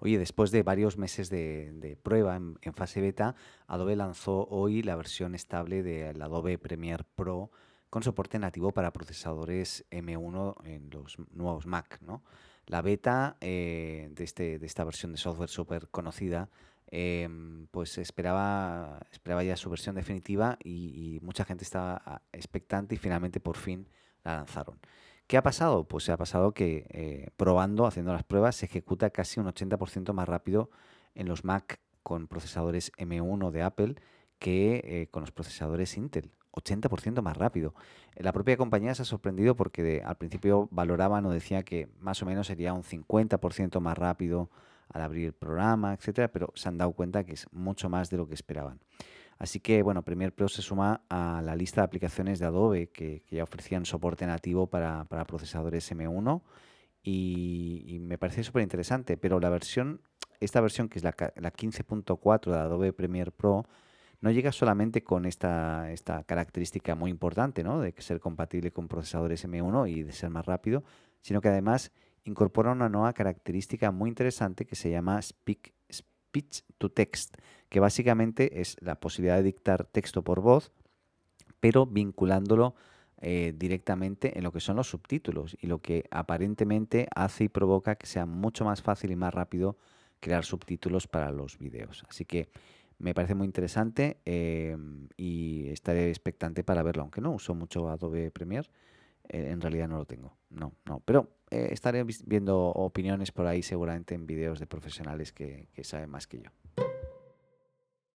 Oye, después de varios meses de, prueba en, fase beta, Adobe lanzó hoy la versión estable del Adobe Premiere Pro con soporte nativo para procesadores M1 en los nuevos Mac. ¿no? La beta eh, de, este, de esta versión de software súper conocida em, pues esperaba, esperaba ya su versión definitiva y, mucha gente estaba expectante y finalmente por fin la lanzaron. ¿Qué ha pasado? Pues se ha pasado que eh, probando, haciendo las pruebas, se ejecuta casi un 80% más rápido en los Mac con procesadores M1 de Apple que eh, con los procesadores Intel. 80% más rápido. La propia compañía se ha sorprendido porque al principio valoraban o decía que más o menos sería un 50% más rápido al abrir el programa, etcétera, pero se han dado cuenta que es mucho más de lo que esperaban. Así que, bueno, Premiere Pro se suma a la lista de aplicaciones de Adobe que, ya ofrecían soporte nativo para, procesadores M1 y, me parece súper interesante, pero la versión, esta versión que es la, la 15.4 de Adobe Premiere Pro, no llega solamente con esta, esta característica muy importante, ¿no? De ser compatible con procesadores M1 y de ser más rápido, sino que además incorpora una nueva característica muy interesante que se llama Speak Speech to Text, que básicamente es la posibilidad de dictar texto por voz, pero vinculándolo eh, directamente en lo que son los subtítulos y lo que aparentemente hace y provoca que sea mucho más fácil y más rápido crear subtítulos para los vídeos. Así que me parece muy interesante em, y estaré expectante para verlo, aunque no uso mucho Adobe Premiere, eh, en realidad no lo tengo, no, no, pero eh, estaré viendo opiniones por ahí seguramente en vídeos de profesionales que saben más que yo.